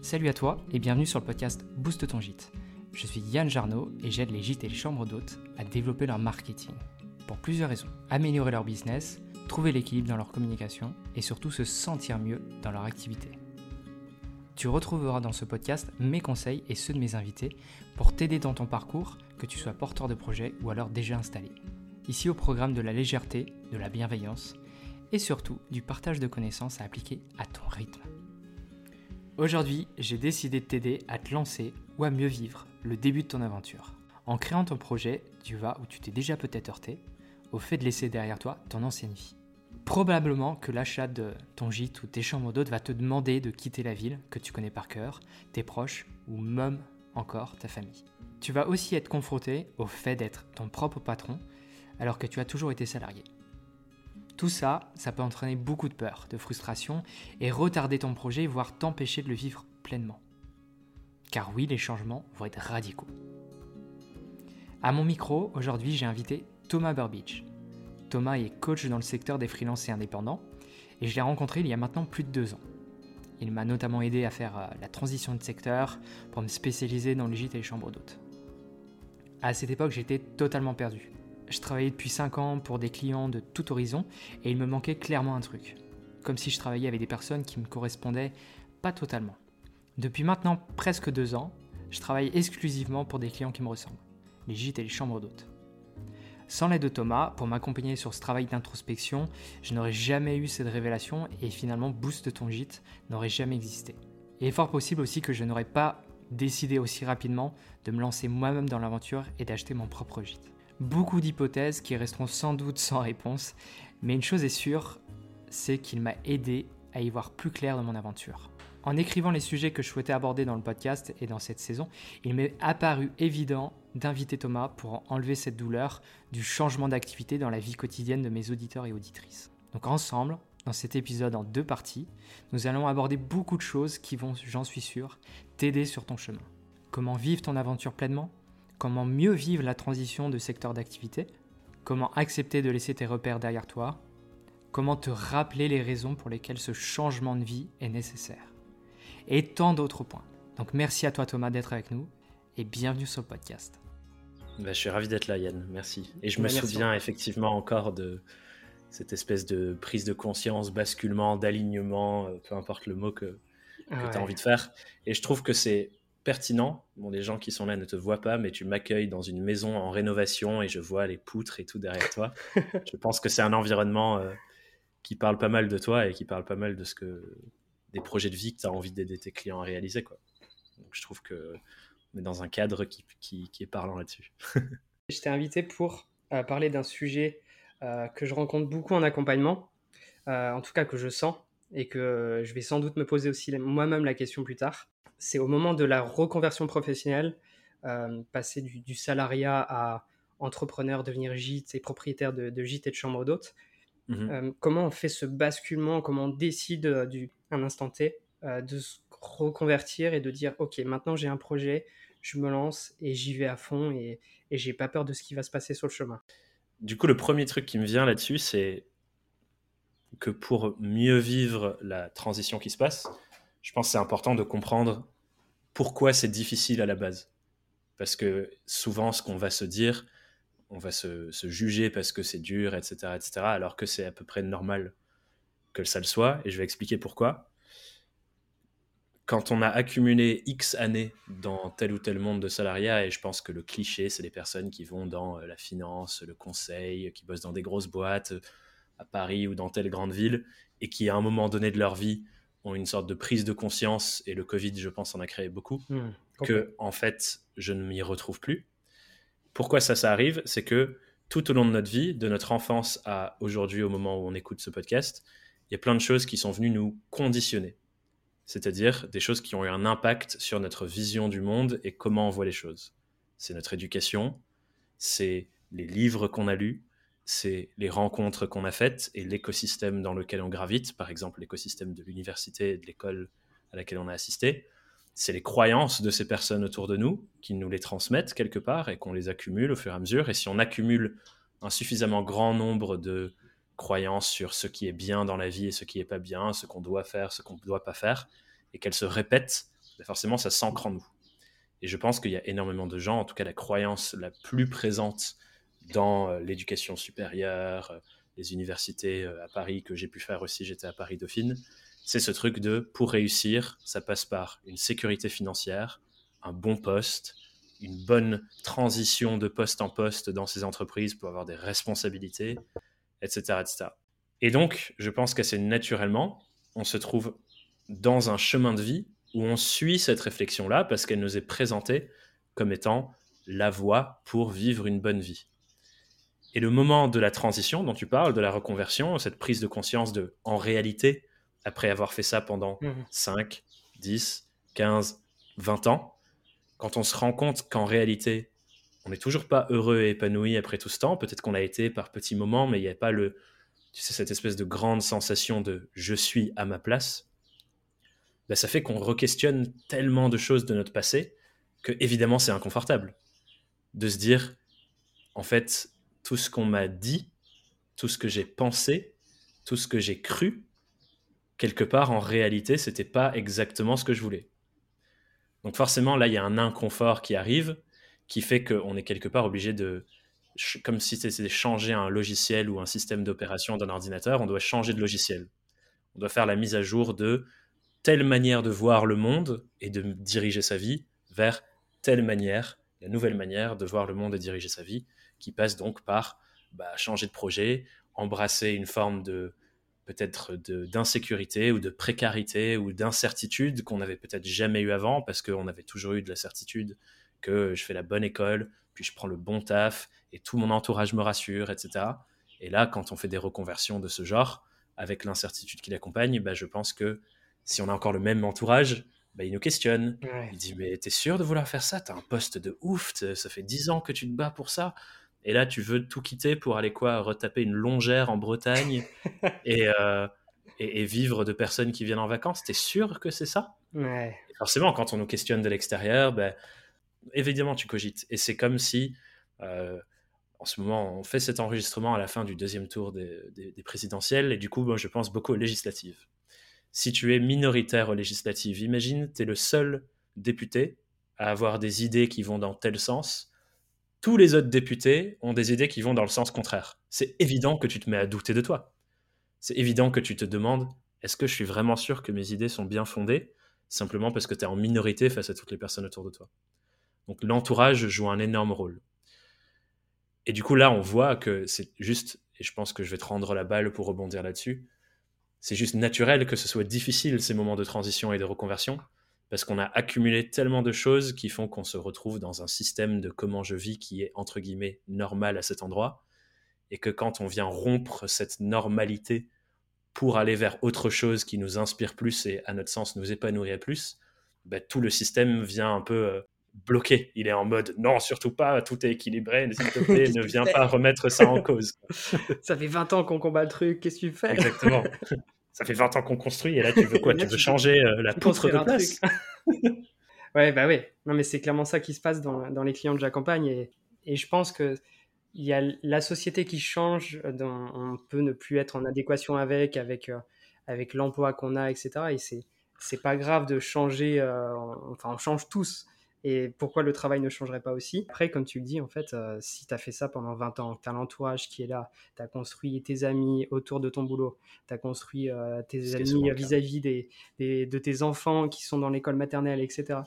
Salut à toi et bienvenue sur le podcast Boost ton gîte. Je suis Yann Jarno et j'aide les gîtes et les chambres d'hôtes à développer leur marketing. Pour plusieurs raisons. Améliorer leur business, trouver l'équilibre dans leur communication et surtout se sentir mieux dans leur activité. Tu retrouveras dans ce podcast mes conseils et ceux de mes invités pour t'aider dans ton parcours, que tu sois porteur de projet ou alors déjà installé. Ici au programme de la légèreté, de la bienveillance et surtout du partage de connaissances à appliquer à ton rythme. Aujourd'hui, j'ai décidé de t'aider à te lancer ou à mieux vivre le début de ton aventure. En créant ton projet, tu vas où tu t'es déjà peut-être heurté, au fait de laisser derrière toi ton ancienne vie. Probablement que l'achat de ton gîte ou tes chambres d'hôtes va te demander de quitter la ville que tu connais par cœur, tes proches ou même encore ta famille. Tu vas aussi être confronté au fait d'être ton propre patron alors que tu as toujours été salarié. Tout ça, ça peut entraîner beaucoup de peur, de frustration et retarder ton projet, voire t'empêcher de le vivre pleinement. Car oui, les changements vont être radicaux. À mon micro, aujourd'hui, j'ai invité Thomas Burbidge. Thomas est coach dans le secteur des freelances et indépendants et je l'ai rencontré il y a maintenant plus de deux ans. Il m'a notamment aidé à faire euh, la transition de secteur pour me spécialiser dans le gîte et les chambres d'hôtes. À cette époque, j'étais totalement perdu. Je travaillais depuis 5 ans pour des clients de tout horizon et il me manquait clairement un truc. Comme si je travaillais avec des personnes qui me correspondaient pas totalement. Depuis maintenant presque 2 ans, je travaille exclusivement pour des clients qui me ressemblent, les gîtes et les chambres d'hôtes. Sans l'aide de Thomas, pour m'accompagner sur ce travail d'introspection, je n'aurais jamais eu cette révélation et finalement Boost ton gîte n'aurait jamais existé. Il est fort possible aussi que je n'aurais pas décidé aussi rapidement de me lancer moi-même dans l'aventure et d'acheter mon propre gîte beaucoup d'hypothèses qui resteront sans doute sans réponse, mais une chose est sûre, c'est qu'il m'a aidé à y voir plus clair dans mon aventure. En écrivant les sujets que je souhaitais aborder dans le podcast et dans cette saison, il m'est apparu évident d'inviter Thomas pour enlever cette douleur du changement d'activité dans la vie quotidienne de mes auditeurs et auditrices. Donc ensemble, dans cet épisode en deux parties, nous allons aborder beaucoup de choses qui vont, j'en suis sûr, t'aider sur ton chemin. Comment vivre ton aventure pleinement? Comment mieux vivre la transition de secteur d'activité, comment accepter de laisser tes repères derrière toi, comment te rappeler les raisons pour lesquelles ce changement de vie est nécessaire, et tant d'autres points. Donc merci à toi Thomas d'être avec nous et bienvenue sur le podcast. Bah, je suis ravi d'être là Yann, merci. Et je me souviens effectivement encore de cette espèce de prise de conscience, basculement, d'alignement, euh, peu importe le mot que, tu as envie de faire. Et je trouve que c'est pertinent. Bon, les gens qui sont là ne te voient pas, mais tu m'accueilles dans une maison en rénovation et je vois les poutres et tout derrière toi. je pense que c'est un environnement euh, qui parle pas mal de toi et qui parle pas mal de ce que des projets de vie que tu as envie d'aider tes clients à réaliser. Quoi. Donc, je trouve que on est dans un cadre qui, qui, est parlant là-dessus. je t'ai invité pour euh, parler d'un sujet euh, que je rencontre beaucoup en accompagnement, en tout cas que je sens et que je vais sans doute me poser aussi moi-même la question plus tard c'est au moment de la reconversion professionnelle, euh, passer du, salariat à entrepreneur, devenir gîte et propriétaire de, de gîte et de chambre d'hôte. Mhm. Euh, comment on fait ce basculement, comment on décide euh, du, un instant T de se reconvertir et de dire ok maintenant j'ai un projet, je me lance et j'y vais à fond et, et j'ai pas peur de ce qui va se passer sur le chemin. Du coup le premier truc qui me vient là-dessus c'est que pour mieux vivre la transition qui se passe, je pense que c'est important de comprendre pourquoi c'est difficile à la base. Parce que souvent, ce qu'on va se dire, on va se, juger parce que c'est dur, etc., etc., alors que c'est à peu près normal que ça le soit, et je vais expliquer pourquoi. Quand on a accumulé X années dans tel ou tel monde de salariat, et je pense que le cliché, c'est les personnes qui vont dans euh, la finance, le conseil, qui bossent dans des grosses boîtes euh, à Paris ou dans telle grande ville, et qui, à un moment donné de leur vie, ont une sorte de prise de conscience, et le Covid, je pense, en a créé beaucoup, hmm, que en fait, je ne m'y retrouve plus. Pourquoi ça, ça arrive? C'est que tout au long de notre vie, de notre enfance à aujourd'hui, au moment où on écoute ce podcast, il y a plein de choses qui sont venues nous conditionner. C'est-à-dire des choses qui ont eu un impact sur notre vision du monde et comment on voit les choses. C'est notre éducation, c'est les livres qu'on a lus, c'est les rencontres qu'on a faites et l'écosystème dans lequel on gravite, par exemple l'écosystème de l'université et de l'école à laquelle on a assisté. C'est les croyances de ces personnes autour de nous qui nous les transmettent quelque part et qu'on les accumule au fur et à mesure. Et si on accumule un suffisamment grand nombre de croyances sur ce qui est bien dans la vie et ce qui n'est pas bien, ce qu'on doit faire, ce qu'on ne doit pas faire, et qu'elles se répètent ben forcément, ça s'ancre en nous. Et je pense qu'il y a énormément de gens, en tout cas la croyance la plus présente dans euh, l'éducation supérieure, euh, les universités euh, à Paris que j'ai pu faire aussi, j'étais à Paris Dauphine, c'est ce truc de pour réussir, ça passe par une sécurité financière, un bon poste, une bonne transition de poste en poste dans ces entreprises pour avoir des responsabilités, etc. etc. Et donc, je pense qu'assez naturellement, on se trouve dans un chemin de vie où on suit cette réflexion-là parce qu'elle nous est présentée comme étant la voie pour vivre une bonne vie. Et le moment de la transition dont tu parles, de la reconversion, cette prise de conscience de, en réalité, après avoir fait ça pendant 5, 10, 15, 20 ans, quand on se rend compte qu'en réalité, on n'est toujours pas heureux et épanoui après tout ce temps, peut-être qu'on a été par petits moments, mais il n'y a pas le, tu sais, cette espèce de grande sensation de je suis à ma place, bah, ça fait qu'on re-questionne tellement de choses de notre passé que évidemment c'est inconfortable de se dire en fait tout ce qu'on m'a dit, tout ce que j'ai pensé, tout ce que j'ai cru, quelque part en réalité c'était pas exactement ce que je voulais. Donc forcément là il y a un inconfort qui arrive qui fait qu'on est quelque part obligé de comme si c'était changer un logiciel ou un système d'opération d'un ordinateur, on doit changer de logiciel. On doit faire la mise à jour de telle manière de voir le monde et de diriger sa vie vers telle manière, la nouvelle manière de voir le monde et diriger sa vie, qui passe donc par bah, changer de projet, embrasser une forme de peut-être d'insécurité ou de précarité ou d'incertitude qu'on n'avait peut-être jamais eu avant parce qu'on avait toujours eu de la certitude que je fais la bonne école, puis je prends le bon taf et tout mon entourage me rassure, etc. Et là, quand on fait des reconversions de ce genre, avec l'incertitude qui l'accompagne, bah, je pense que si on a encore le même entourage, bah, il nous questionne. Il dit Mais t'es sûr de vouloir faire ça? T'as un poste de ouf, ça fait 10 ans que tu te bats pour ça. Et là, tu veux tout quitter pour aller quoi? Retaper une longère en Bretagne euh, et, et, vivre de personnes qui viennent en vacances? T'es sûr que c'est ça? Forcément, quand on nous questionne de l'extérieur, ben, évidemment, tu cogites. Et c'est comme si, euh, en ce moment, on fait cet enregistrement à la fin du deuxième tour des, des présidentielles. Et du coup, moi, je pense beaucoup aux législatives si tu es minoritaire aux législatives, imagine, tu es le seul député à avoir des idées qui vont dans tel sens. Tous les autres députés ont des idées qui vont dans le sens contraire. C'est évident que tu te mets à douter de toi. C'est évident que tu te demandes, est-ce que je suis vraiment sûr que mes idées sont bien fondées Simplement parce que tu es en minorité face à toutes les personnes autour de toi? Donc l'entourage joue un énorme rôle. Et du coup, là, on voit que c'est juste, et je pense que je vais te rendre la balle pour rebondir là-dessus, c'est juste naturel que ce soit difficile ces moments de transition et de reconversion, parce qu'on a accumulé tellement de choses qui font qu'on se retrouve dans un système de comment je vis qui est entre guillemets normal à cet endroit, et que quand on vient rompre cette normalité pour aller vers autre chose qui nous inspire plus et à notre sens nous épanouirait plus, bah, tout le système vient un peu euh, bloqué. Il est en mode non, surtout pas, tout est équilibré, s'il te plaît, ne viens pas remettre ça en cause. ça fait 20 ans qu'on combat le truc, qu'est-ce que tu fais? Exactement. Ça fait 20 ans qu'on construit et là tu veux quoi? Tu veux changer euh, la poutre de place? Ouais, bah ouais. Non, mais c'est clairement ça qui se passe dans, dans les clients que j'accompagne et, et je pense que il y a la société qui change, dont on peut ne plus être en adéquation avec, avec, euh, avec l'emploi qu'on a, etc. Et c'est c'est pas grave de changer. Euh, enfin, on change tous et pourquoi le travail ne changerait pas aussi? Après, comme tu le dis, en fait, euh, si tu as fait ça pendant 20 ans, tu as l'entourage qui est là, tu as construit tes amis autour de ton boulot, tu as construit euh, tes amis vis-à-vis des, de tes enfants qui sont dans l'école maternelle, etc.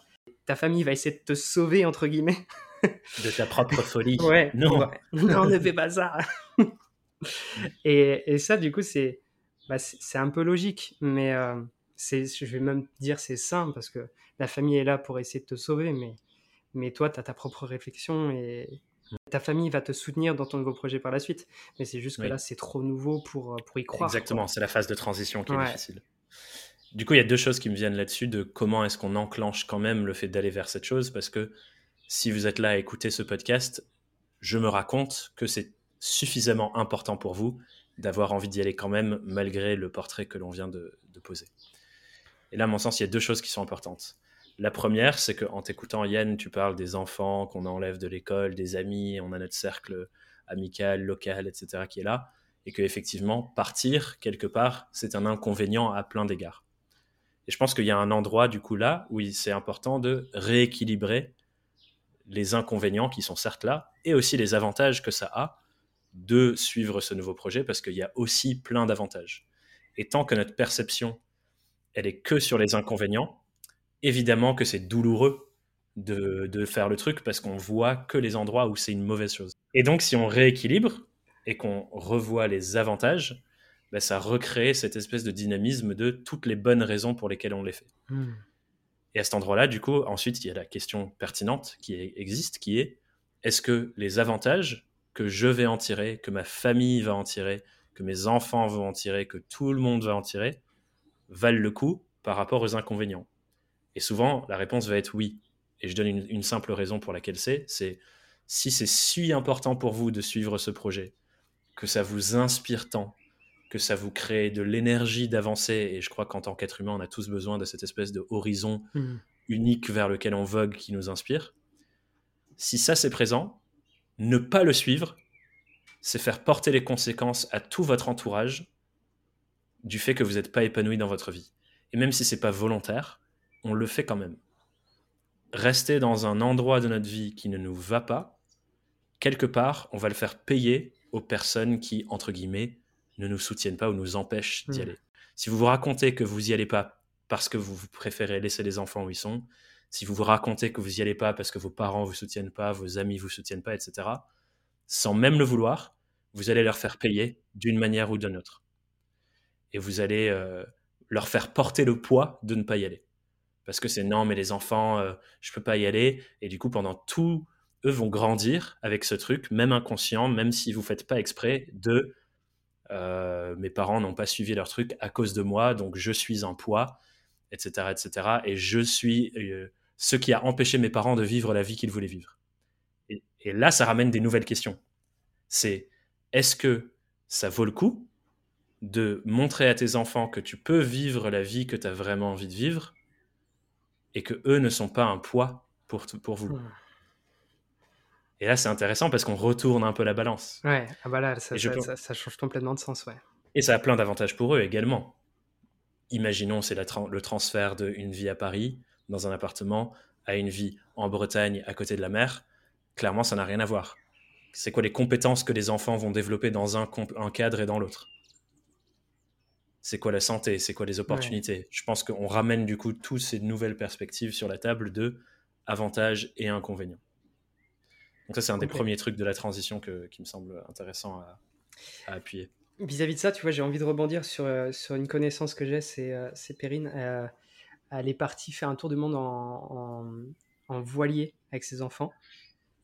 Ta famille va essayer de te sauver, entre guillemets. de ta propre folie. Ouais, non. non, ne fais pas ça. et, et, ça, du coup, c'est bah, un peu logique, mais euh, je vais même dire c'est sain parce que la famille est là pour essayer de te sauver, mais, mais toi, tu as ta propre réflexion et ta famille va te soutenir dans ton nouveau projet par la suite. Mais c'est juste que là, c'est trop nouveau pour, pour y croire. Exactement, c'est la phase de transition qui est difficile. Du coup, il y a deux choses qui me viennent là-dessus de comment est-ce qu'on enclenche quand même le fait d'aller vers cette chose, parce que si vous êtes là à écouter ce podcast, je me raconte que c'est suffisamment important pour vous d'avoir envie d'y aller quand même, malgré le portrait que l'on vient de, de poser. Et là, à mon sens, il y a deux choses qui sont importantes. La première, c'est qu'en t'écoutant, Yann, tu parles des enfants qu'on enlève de l'école, des amis, on a notre cercle amical, local, etc., qui est là, et qu'effectivement, partir quelque part, c'est un inconvénient à plein d'égards. Et je pense qu'il y a un endroit, du coup, là, où c'est important de rééquilibrer les inconvénients qui sont certes là, et aussi les avantages que ça a de suivre ce nouveau projet, parce qu'il y a aussi plein d'avantages. Et tant que notre perception, elle est que sur les inconvénients, évidemment que c'est douloureux de, faire le truc, parce qu'on voit que les endroits où c'est une mauvaise chose. Et donc, si on rééquilibre et qu'on revoit les avantages, ben, ça recrée cette espèce de dynamisme de toutes les bonnes raisons pour lesquelles on les fait. Hmm. Et à cet endroit-là, du coup, ensuite, il y a la question pertinente qui existe, qui est est-ce que les avantages que je vais en tirer, que ma famille va en tirer, que mes enfants vont en tirer, que tout le monde va en tirer, valent le coup par rapport aux inconvénients Et souvent, la réponse va être oui. Et je donne une, une simple raison pour laquelle c'est, c'est si c'est si important pour vous de suivre ce projet, que ça vous inspire tant, que ça vous crée de l'énergie d'avancer. Et je crois qu'en tant qu'être humain, on a tous besoin de cette espèce de horizon hmm. unique vers lequel on vogue qui nous inspire. Si ça c'est présent, ne pas le suivre, c'est faire porter les conséquences à tout votre entourage du fait que vous n'êtes pas épanoui dans votre vie. Et même si c'est pas volontaire, on le fait quand même. Rester dans un endroit de notre vie qui ne nous va pas, quelque part, on va le faire payer aux personnes qui, entre guillemets, ne nous soutiennent pas ou nous empêchent d'y hmm. aller. Si vous vous racontez que vous n'y allez pas parce que vous préférez laisser les enfants où ils sont, si vous vous racontez que vous n'y allez pas parce que vos parents vous soutiennent pas, vos amis vous soutiennent pas, etc., sans même le vouloir, vous allez leur faire payer d'une manière ou d'une autre. Et vous allez euh, leur faire porter le poids de ne pas y aller. Parce que c'est non, mais les enfants, euh, je peux pas y aller. Et du coup, pendant tout, eux vont grandir avec ce truc, même inconscient, même si vous faites pas exprès, de euh, mes parents n'ont pas suivi leur truc à cause de moi, donc je suis un poids, etc., etc. Et je suis euh, ce qui a empêché mes parents de vivre la vie qu'ils voulaient vivre. Et, là, ça ramène des nouvelles questions. C'est est-ce que ça vaut le coup de montrer à tes enfants que tu peux vivre la vie que tu as vraiment envie de vivre et que eux ne sont pas un poids pour, pour vous hmm. Et là, c'est intéressant parce qu'on retourne un peu la balance. Ouais, ah bah ça, change complètement de sens, ouais. Et ça a plein d'avantages pour eux également. Imaginons, c'est le transfert d'une vie à Paris, dans un appartement, à une vie en Bretagne, à côté de la mer. Clairement, ça n'a rien à voir. C'est quoi les compétences que les enfants vont développer dans un, cadre et dans l'autre? C'est quoi la santé C'est quoi les opportunités Je pense qu'on ramène du coup toutes ces nouvelles perspectives sur la table de avantages et inconvénients. Donc ça, c'est un des premiers trucs de la transition qui me semble intéressant à, appuyer. Vis-à-vis de ça, tu vois, j'ai envie de rebondir sur, euh, sur une connaissance que j'ai, c'est euh, Perrine. Euh, elle est partie faire un tour du monde en, en, voilier avec ses enfants.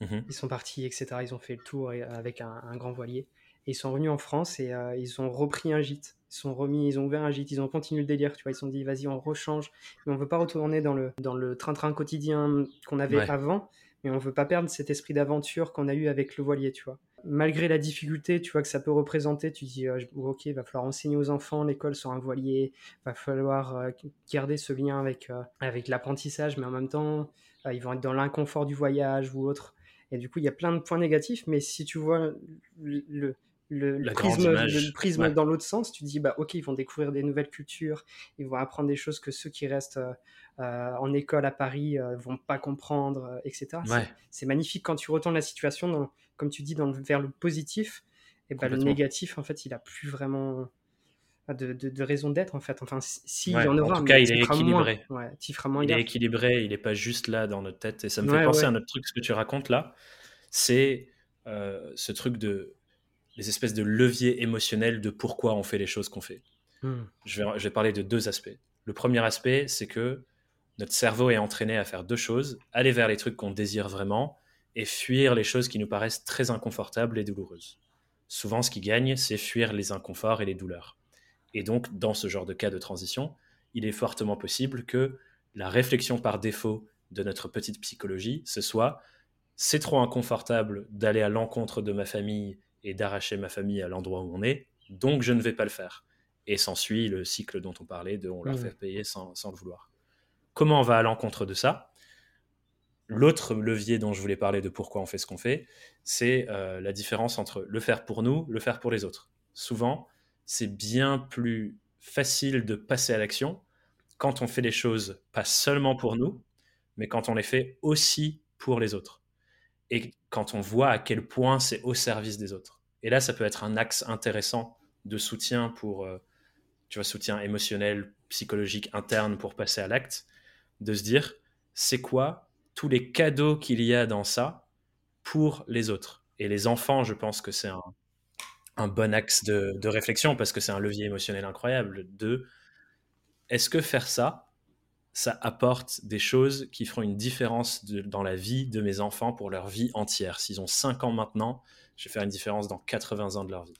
Mhm. Ils sont partis, etc. Ils ont fait le tour avec un, grand voilier. Et ils sont revenus en France et ils ont repris un gîte. Ils sont remis, ils ont ouvert un gîte, ils ont continué le délire. Tu vois, ils se sont dit, vas-y, on rechange. Mais on veut pas retourner dans le dans le train-train quotidien qu'on avait avant mais on veut pas perdre cet esprit d'aventure qu'on a eu avec le voilier, tu vois. Malgré la difficulté, tu vois, que ça peut représenter, tu dis, euh, ok, il va falloir enseigner aux enfants l'école sur un voilier, va falloir euh, garder ce lien avec, euh, avec l'apprentissage, mais en même temps, ils vont être dans l'inconfort du voyage ou autre. Et du coup, il y a plein de points négatifs, mais si tu vois le, le, prisme, le prisme dans l'autre sens, tu dis bah ok ils vont découvrir des nouvelles cultures, ils vont apprendre des choses que ceux qui restent euh, euh, en école à Paris euh, vont pas comprendre, etc. C'est magnifique quand tu retournes la situation, comme tu dis, dans le, vers le positif, et ben le négatif en fait il a plus vraiment de, de, raison d'être en fait. Enfin si y en aura, en tout cas il est équilibré. Moins. il est équilibré, il est pas juste là dans notre tête et ça me fait penser à un autre truc ce que tu racontes là, c'est ce truc de les espèces de leviers émotionnels de pourquoi on fait les choses qu'on fait. Hmm. Je, vais, je vais parler de deux aspects. Le premier aspect, c'est que notre cerveau est entraîné à faire deux choses, aller vers les trucs qu'on désire vraiment et fuir les choses qui nous paraissent très inconfortables et douloureuses. Souvent, ce qui gagne, c'est fuir les inconforts et les douleurs. Et donc, dans ce genre de cas de transition, il est fortement possible que la réflexion par défaut de notre petite psychologie, ce soit c'est trop inconfortable d'aller à l'encontre de ma famille et d'arracher ma famille à l'endroit où on est, donc je ne vais pas le faire. Et s'ensuit le cycle dont on parlait, de on leur mmh. fait payer sans, le vouloir. Comment on va à l'encontre de ça? L'autre levier dont je voulais parler de pourquoi on fait ce qu'on fait, c'est euh, la différence entre le faire pour nous, le faire pour les autres. Souvent, c'est bien plus facile de passer à l'action quand on fait les choses, pas seulement pour nous, mais quand on les fait aussi pour les autres. Et quand on voit à quel point c'est au service des autres. Et là, ça peut être un axe intéressant de soutien pour, euh, tu vois, soutien émotionnel, psychologique interne pour passer à l'acte, de se dire, c'est quoi tous les cadeaux qu'il y a dans ça pour les autres? Et les enfants, je pense que c'est un, bon axe de, de réflexion parce que c'est un levier émotionnel incroyable. De, est-ce que faire ça, ça apporte des choses qui feront une différence dans la vie de mes enfants pour leur vie entière? S'ils ont 5 ans maintenant, je vais faire une différence dans 80 ans de leur vie.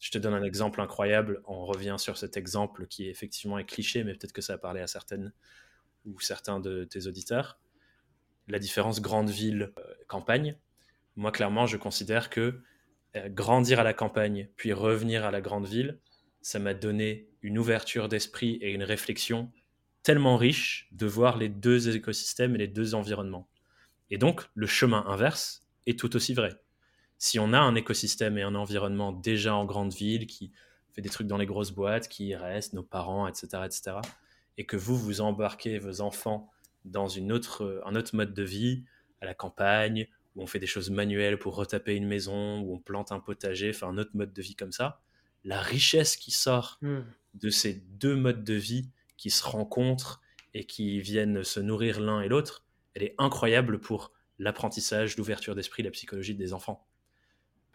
Je te donne un exemple incroyable. On revient sur cet exemple qui est effectivement est cliché, mais peut-être que ça a parlé à certaines ou certains de tes auditeurs. La différence grande ville euh, campagne. Moi, clairement, je considère que euh, grandir à la campagne puis revenir à la grande ville, ça m'a donné une ouverture d'esprit et une réflexion tellement riche de voir les deux écosystèmes et les deux environnements. Et donc, le chemin inverse est tout aussi vrai. Si on a un écosystème et un environnement déjà en grande ville, qui fait des trucs dans les grosses boîtes, qui restent, nos parents, etc., etc., et que vous, vous embarquez vos enfants dans une autre, un autre mode de vie, à la campagne, où on fait des choses manuelles pour retaper une maison, où on plante un potager, enfin un autre mode de vie comme ça, la richesse qui sort hmm. de ces deux modes de vie qui se rencontrent et qui viennent se nourrir l'un et l'autre, elle est incroyable pour l'apprentissage, l'ouverture d'esprit, la psychologie des enfants.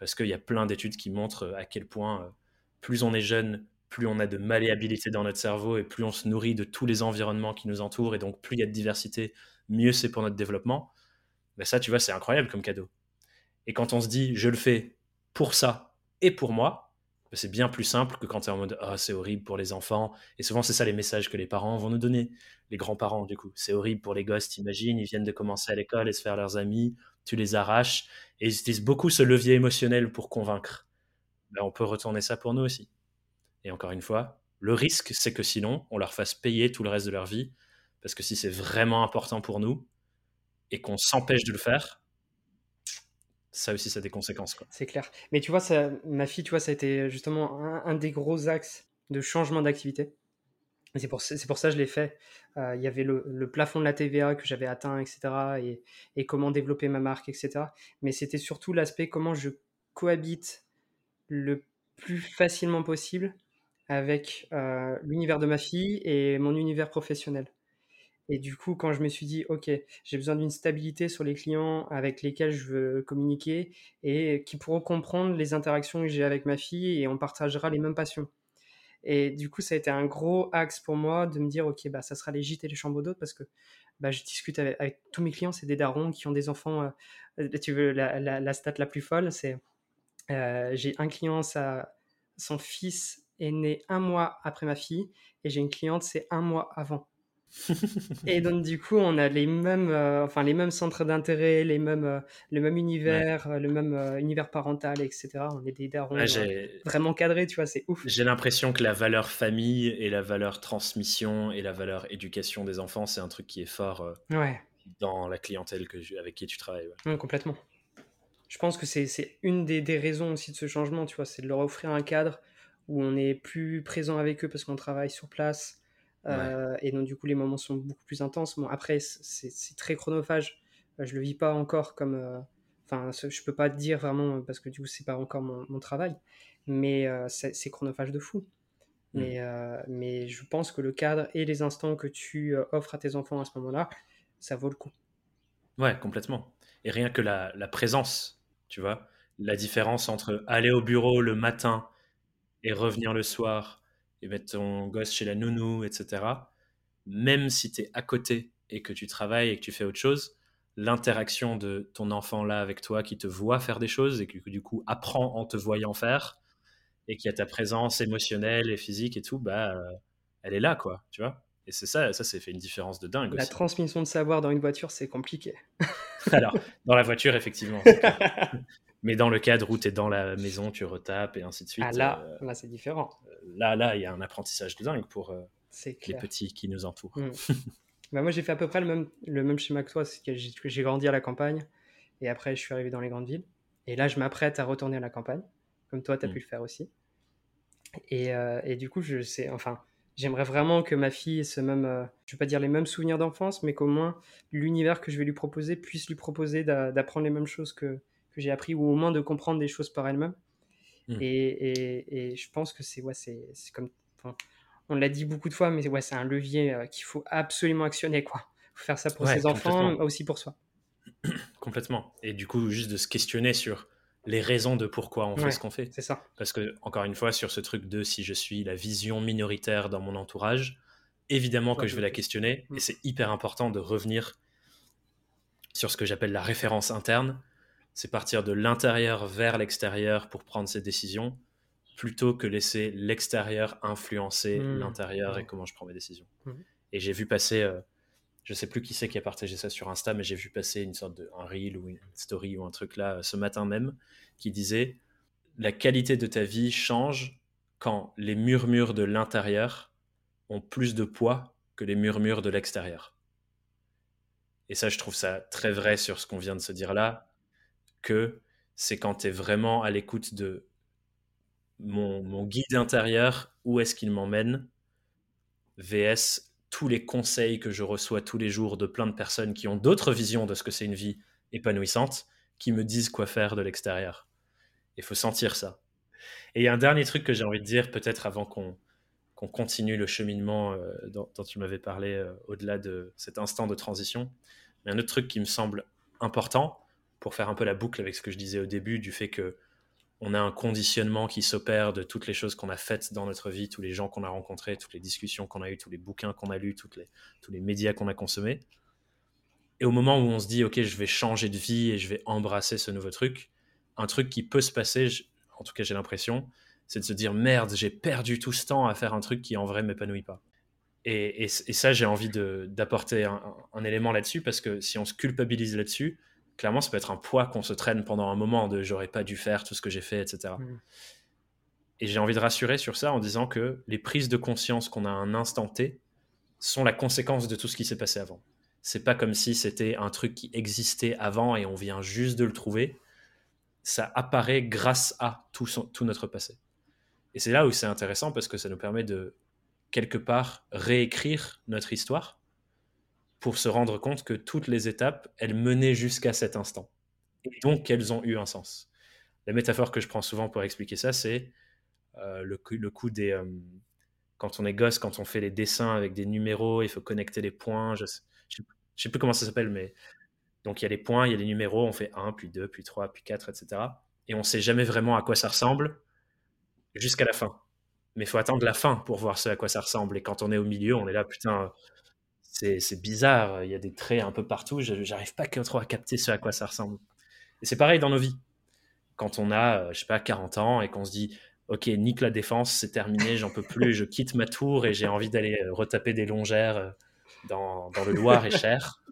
Parce qu'il y a plein d'études qui montrent à quel point euh, plus on est jeune, plus on a de malléabilité dans notre cerveau et plus on se nourrit de tous les environnements qui nous entourent et donc plus il y a de diversité, mieux c'est pour notre développement. Ben ça, tu vois, c'est incroyable comme cadeau. Et quand on se dit, je le fais pour ça et pour moi, c'est bien plus simple que quand tu es en mode ah, c'est horrible pour les enfants. Et souvent, c'est ça les messages que les parents vont nous donner, les grands-parents, du coup. C'est horrible pour les gosses, t'imagines, ils viennent de commencer à l'école et se faire leurs amis, tu les arraches. Et ils utilisent beaucoup ce levier émotionnel pour convaincre. Ben, on peut retourner ça pour nous aussi. Et encore une fois, le risque, c'est que sinon, on leur fasse payer tout le reste de leur vie. Parce que si c'est vraiment important pour nous et qu'on s'empêche de le faire, ça aussi, ça a des conséquences. C'est clair. Mais tu vois, ma fille, tu vois, ça a été justement un, des gros axes de changement d'activité. C'est pour, ça que je l'ai fait. Euh, il y avait le, plafond de la TVA que j'avais atteint, etc. Et, et, comment développer ma marque, etc. Mais c'était surtout l'aspect comment je cohabite le plus facilement possible avec euh, l'univers de ma fille et mon univers professionnel. Et du coup, quand je me suis dit, OK, j'ai besoin d'une stabilité sur les clients avec lesquels je veux communiquer et qui pourront comprendre les interactions que j'ai avec ma fille et on partagera les mêmes passions. Et du coup, ça a été un gros axe pour moi de me dire, OK, bah, ça sera les gîtes et les chambres d'hôtes parce que bah, je discute avec, tous mes clients, c'est des darons qui ont des enfants. Euh, tu veux la, la, stat la plus folle, c'est euh, j'ai un client, ça, son fils est né un mois après ma fille et j'ai une cliente, c'est un mois avant et donc du coup, on a les mêmes, euh, enfin les mêmes centres d'intérêt, les mêmes, euh, le même univers, euh, le même univers parental, etc. On est des darons vraiment cadrés, tu vois, c'est ouf. J'ai l'impression que la valeur famille et la valeur transmission et la valeur éducation des enfants, c'est un truc qui est fort dans la clientèle que avec qui tu travailles. complètement. Je pense que c'est une des, des, raisons aussi de ce changement, tu vois, c'est de leur offrir un cadre où on est plus présent avec eux parce qu'on travaille sur place euh, et donc, du coup, les moments sont beaucoup plus intenses. Bon, après, c'est très chronophage. Euh, je le vis pas encore comme. Euh, enfin, je peux pas te dire vraiment parce que du coup, c'est pas encore mon, travail. Mais c'est chronophage de fou. Mmh. Mais, mais je pense que le cadre et les instants que tu offres à tes enfants à ce moment-là, ça vaut le coup. Ouais, complètement. Et rien que la, la, présence, tu vois, la différence entre aller au bureau le matin et revenir le soir, et mettre ton gosse chez la nounou, etc. Même si tu es à côté et que tu travailles et que tu fais autre chose, l'interaction de ton enfant là avec toi qui te voit faire des choses et qui du coup apprend en te voyant faire et qui a ta présence émotionnelle et physique et tout, bah, euh, elle est là, quoi, tu vois. Et c'est ça, ça, c'est fait une différence de dingue. La transmission de savoir dans une voiture, c'est compliqué. Alors, dans la voiture, effectivement. Mais dans le cadre où tu es dans la maison, tu retapes et ainsi de suite. Ah là, euh, là c'est différent. Euh, là, là, il y a un apprentissage de dingue pour euh, les petits qui nous entourent. Mm. bah moi, j'ai fait à peu près le même, le même schéma que toi. C'est que j'ai grandi à la campagne et après, je suis arrivé dans les grandes villes. Et là, je m'apprête à retourner à la campagne, comme toi, tu as mm. pu le faire aussi. Et, et, du coup, je sais, enfin, j'aimerais vraiment que ma fille ait ce même, euh, je vais pas dire les mêmes souvenirs d'enfance, mais qu'au moins l'univers que je vais lui proposer puisse lui proposer d'apprendre les mêmes choses que, que j'ai appris ou au moins de comprendre des choses par elle-même. Hmm. Et, et, je pense que c'est ouais, c'est comme, on l'a dit beaucoup de fois, mais ouais, c'est un levier euh, qu'il faut absolument actionner quoi. Faut faire ça pour ses enfants, aussi pour soi. Complètement. Et du coup, juste de se questionner sur les raisons de pourquoi on fait ce qu'on fait. C'est ça. Parce que, encore une fois, sur ce truc de si je suis la vision minoritaire dans mon entourage, évidemment que je vais la questionner. Et mm. c'est hyper important de revenir sur ce que j'appelle la référence interne. C'est partir de l'intérieur vers l'extérieur pour prendre ses décisions, plutôt que laisser l'extérieur influencer mm. l'intérieur et comment je prends mes décisions. Mm. Et j'ai vu passer euh, je sais plus qui c'est qui a partagé ça sur Insta, mais j'ai vu passer une sorte de un reel ou une story ou un truc là euh, ce matin même qui disait la qualité de ta vie change quand les murmures de l'intérieur ont plus de poids que les murmures de l'extérieur. Et ça, je trouve ça très vrai sur ce qu'on vient de se dire là, que c'est quand tu es vraiment à l'écoute de mon, guide intérieur, où est-ce qu'il m'emmène, VS tous les conseils que je reçois tous les jours de plein de personnes qui ont d'autres visions de ce que c'est une vie épanouissante, qui me disent quoi faire de l'extérieur. Il faut sentir ça. Et il y a un dernier truc que j'ai envie de dire, peut-être avant qu'on continue le cheminement euh, dont, tu m'avais parlé euh, au-delà de cet instant de transition. Mais un autre truc qui me semble important, pour faire un peu la boucle avec ce que je disais au début, du fait que on a un conditionnement qui s'opère de toutes les choses qu'on a faites dans notre vie, tous les gens qu'on a rencontrés, toutes les discussions qu'on a eues, tous les bouquins qu'on a lus, les, tous les médias qu'on a consommés. Et au moment où on se dit, OK, je vais changer de vie et je vais embrasser ce nouveau truc, un truc qui peut se passer, en tout cas j'ai l'impression, c'est de se dire, merde, j'ai perdu tout ce temps à faire un truc qui en vrai m'épanouit pas. Et, ça, j'ai envie d'apporter un élément là-dessus, parce que si on se culpabilise là-dessus, clairement, ça peut être un poids qu'on se traîne pendant un moment de j'aurais pas dû faire tout ce que j'ai fait, etc. Mm. Et j'ai envie de rassurer sur ça en disant que les prises de conscience qu'on a à un instant T sont la conséquence de tout ce qui s'est passé avant. C'est pas comme si c'était un truc qui existait avant et on vient juste de le trouver. Ça apparaît grâce à tout, tout notre passé. Et c'est là où c'est intéressant parce que ça nous permet de, quelque part, réécrire notre histoire pour se rendre compte que toutes les étapes, elles menaient jusqu'à cet instant. Et donc, elles ont eu un sens. La métaphore que je prends souvent pour expliquer ça, c'est euh, le, coup des... Euh, quand on est gosse, quand on fait les dessins avec des numéros, il faut connecter les points. Je ne sais, plus comment ça s'appelle, mais... Donc, il y a les points, il y a les numéros, on fait 1, puis 2, puis 3, puis 4, etc. Et on ne sait jamais vraiment à quoi ça ressemble jusqu'à la fin. Mais il faut attendre la fin pour voir ce à quoi ça ressemble. Et quand on est au milieu, on est là, putain, c'est bizarre, il y a des traits un peu partout, j'arrive pas trop à capter ce à quoi ça ressemble. Et c'est pareil dans nos vies. Quand on a, euh, je sais pas, 40 ans et qu'on se dit, ok, nique la défense, c'est terminé, j'en peux plus, je quitte ma tour et j'ai envie d'aller euh, retaper des longères euh, dans, dans le Loir et Cher.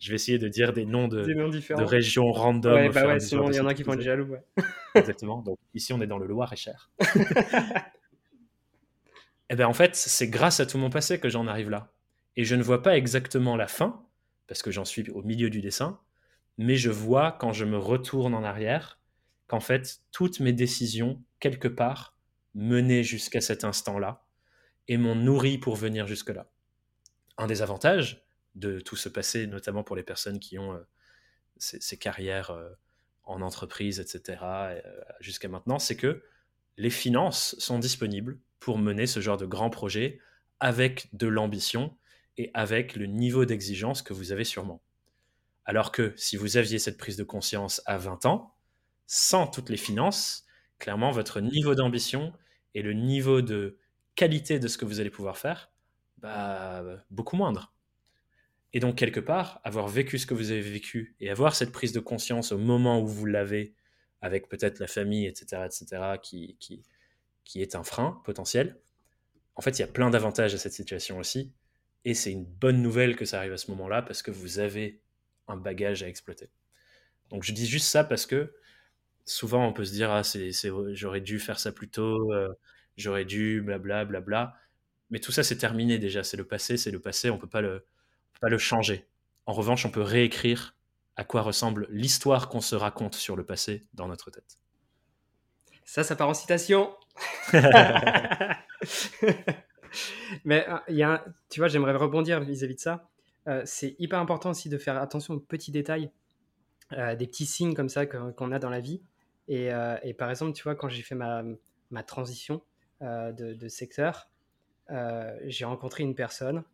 Je vais essayer de dire des noms de, de régions random. Ouais, bah ouais, sinon il y en a qui vont être jaloux. Exactement. Donc ici, on est dans le Loir et Cher. et eh ben en fait, c'est grâce à tout mon passé que j'en arrive là et je ne vois pas exactement la fin, parce que j'en suis au milieu du dessin, mais je vois quand je me retourne en arrière qu'en fait, toutes mes décisions, quelque part, menaient jusqu'à cet instant-là et m'ont nourri pour venir jusque-là. Un des avantages de tout ce passé, notamment pour les personnes qui ont euh, ces, carrières euh, en entreprise, etc., euh, jusqu'à maintenant, c'est que les finances sont disponibles pour mener ce genre de grands projets avec de l'ambition et avec le niveau d'exigence que vous avez sûrement. Alors que si vous aviez cette prise de conscience à 20 ans, sans toutes les finances, clairement, votre niveau d'ambition et le niveau de qualité de ce que vous allez pouvoir faire, bah, beaucoup moindre. Et donc, quelque part, avoir vécu ce que vous avez vécu et avoir cette prise de conscience au moment où vous l'avez, avec peut-être la famille, etc., etc., qui, qui, qui est un frein potentiel, en fait, il y a plein d'avantages à cette situation aussi. Et c'est une bonne nouvelle que ça arrive à ce moment-là parce que vous avez un bagage à exploiter. Donc je dis juste ça parce que souvent on peut se dire ah c'est, j'aurais dû faire ça plus tôt, euh, j'aurais dû blabla blabla. Mais tout ça c'est terminé déjà, c'est le passé, c'est le passé, on peut pas le peut pas le changer. En revanche, on peut réécrire à quoi ressemble l'histoire qu'on se raconte sur le passé dans notre tête. Ça, ça part en citation. Mais euh, il y a, tu vois, j'aimerais rebondir vis-à-vis de ça. Euh, c'est hyper important aussi de faire attention aux petits détails, euh, des petits signes comme ça qu'on a dans la vie. Et, et, par exemple, tu vois, quand j'ai fait ma, ma transition de, de, secteur, j'ai rencontré une personne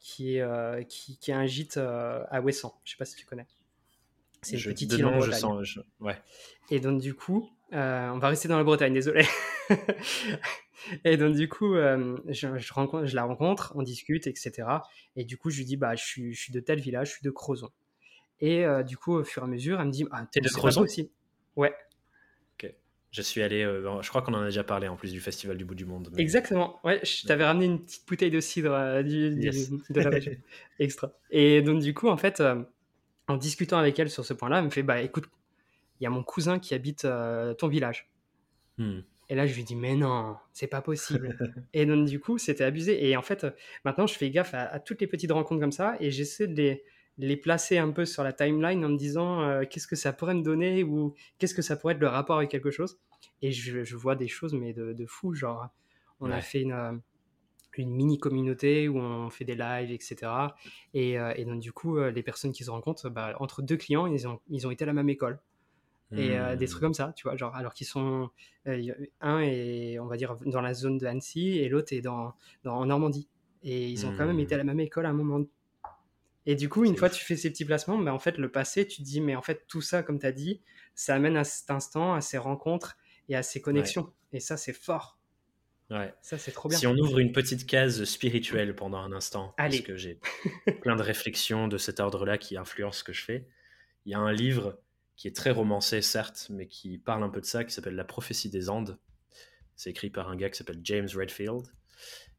qui, est, qui, qui, a un gîte à Ouessant. Je sais pas si tu connais. C'est une petite île en Bretagne. Je sens, ouais. Et donc, du coup, on va rester dans la Bretagne, désolé. Et donc, du coup, euh, je, rencontre, je, la rencontre, on discute, etc. Et du coup, je lui dis, bah, je suis, je suis de tel village, je suis de Crozon. Et euh, du coup, au fur et à mesure, elle me dit, ah, t'es de Crozon aussi Ouais. Ok. Je suis allé, euh, je crois qu'on en a déjà parlé en plus du Festival du bout du monde. Exactement. Ouais, je t'avais ramené une petite bouteille de cidre du, de la région. Extra. Et donc, du coup, en fait, en discutant avec elle sur ce point-là, elle me fait, bah, écoute, il y a mon cousin qui habite ton village. Hmm. Et là, je lui dis, mais non, c'est pas possible. et donc, du coup, c'était abusé. Et en fait, maintenant, je fais gaffe à, toutes les petites rencontres comme ça et j'essaie de les, les, placer un peu sur la timeline en me disant euh, qu'est-ce que ça pourrait me donner ou qu'est-ce que ça pourrait être le rapport avec quelque chose. Et je, je vois des choses, mais de, de fou. Genre, on a fait une, euh, une mini communauté où on fait des lives, etc. Et, euh, et donc, du coup, les personnes qui se rencontrent, bah, entre deux clients, ils ont, ils ont été à la même école et euh, des trucs hmm. comme ça, tu vois, genre alors qu'ils sont euh, un est on va dire dans la zone de Annecy et l'autre est dans, dans, en Normandie et ils ont quand même été à la hmm. même école à un moment. Et du coup, une fois que tu fais ces petits placements, mais en fait le passé, tu te dis mais en fait tout ça comme tu as dit, ça amène à cet instant, à ces rencontres et à ces connexions et ça c'est fort. Ouais. Ça, c'est trop bien. Si on ouvre une petite case spirituelle pendant un instant, parce que j'ai plein de réflexions de cet ordre-là qui influencent ce que je fais, il y a un livre qui est très romancé, certes, mais qui parle un peu de ça, qui s'appelle La prophétie des Andes. C'est écrit par un gars qui s'appelle James Redfield.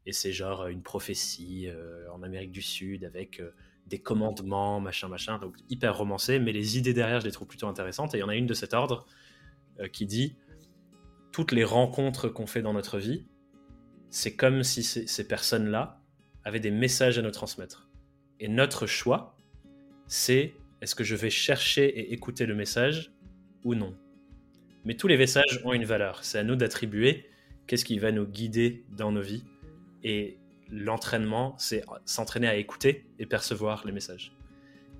Et c'est genre euh, une prophétie euh, en Amérique du Sud avec euh, des commandements, machin, machin. Donc hyper romancé, mais les idées derrière, je les trouve plutôt intéressantes. Et il y en a une de cet ordre qui dit Toutes les rencontres qu'on fait dans notre vie, c'est comme si ces personnes-là avaient des messages à nous transmettre. Et notre choix, c'est est-ce que je vais chercher et écouter le message ou non? Mais tous les messages ont une valeur. C'est à nous d'attribuer qu'est-ce qui va nous guider dans nos vies. Et l'entraînement, c'est s'entraîner à écouter et percevoir les messages.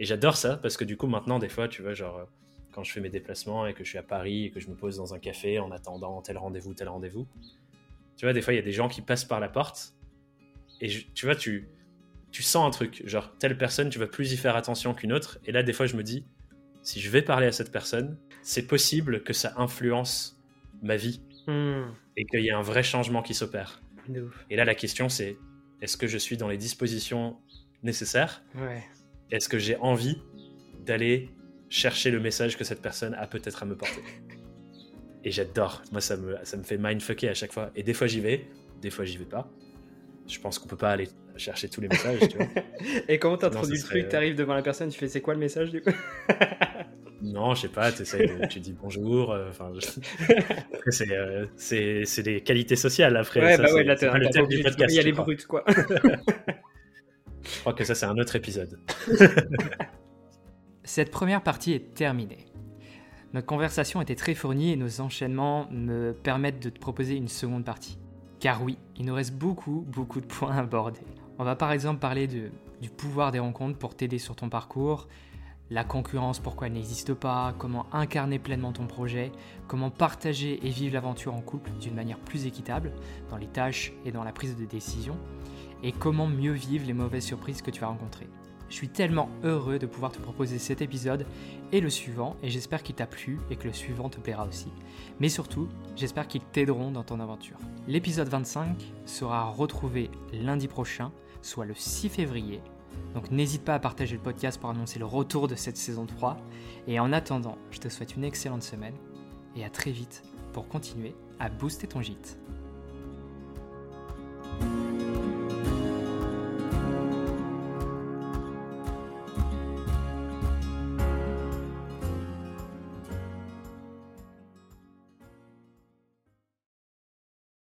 Et j'adore ça parce que du coup, maintenant, des fois, tu vois, genre, quand je fais mes déplacements et que je suis à Paris et que je me pose dans un café en attendant tel rendez-vous, tel rendez-vous, tu vois, des fois, il y a des gens qui passent par la porte et tu vois, tu, tu sens un truc, genre telle personne, tu vas plus y faire attention qu'une autre. Et là, des fois, je me dis, si je vais parler à cette personne, c'est possible que ça influence ma vie hmm. et qu'il y ait un vrai changement qui s'opère. Et là, la question, c'est est-ce que je suis dans les dispositions nécessaires? Est-ce que j'ai envie d'aller chercher le message que cette personne a peut-être à me porter? Et j'adore. Moi, ça me, ça me fait mindfucker à chaque fois. Et des fois, j'y vais, des fois, j'y vais pas. Je pense qu'on peut pas aller chercher tous les messages, tu vois. Et comment t'introduis le truc T'arrives devant la personne, tu fais c'est quoi le message du coup? Non, je sais pas, tu dis bonjour. Euh, enfin, euh, c'est des qualités sociales après. Ouais, bah ouais, là, le thème du podcast. Il y a les brutes, quoi. je crois que ça, c'est un autre épisode. Cette première partie est terminée. Notre conversation était très fournie et nos enchaînements me permettent de te proposer une seconde partie. Car oui, il nous reste beaucoup, beaucoup de points à aborder. On va par exemple parler du pouvoir des rencontres pour t'aider sur ton parcours, la concurrence, pourquoi elle n'existe pas, comment incarner pleinement ton projet, comment partager et vivre l'aventure en couple d'une manière plus équitable dans les tâches et dans la prise de décision, et comment mieux vivre les mauvaises surprises que tu vas rencontrer. Je suis tellement heureux de pouvoir te proposer cet épisode et le suivant, et j'espère qu'il t'a plu et que le suivant te plaira aussi. Mais surtout, j'espère qu'ils t'aideront dans ton aventure. L'épisode 25 sera retrouvé lundi prochain, soit le 6 février. Donc n'hésite pas à partager le podcast pour annoncer le retour de cette saison 3. Et en attendant, je te souhaite une excellente semaine et à très vite pour continuer à booster ton gîte.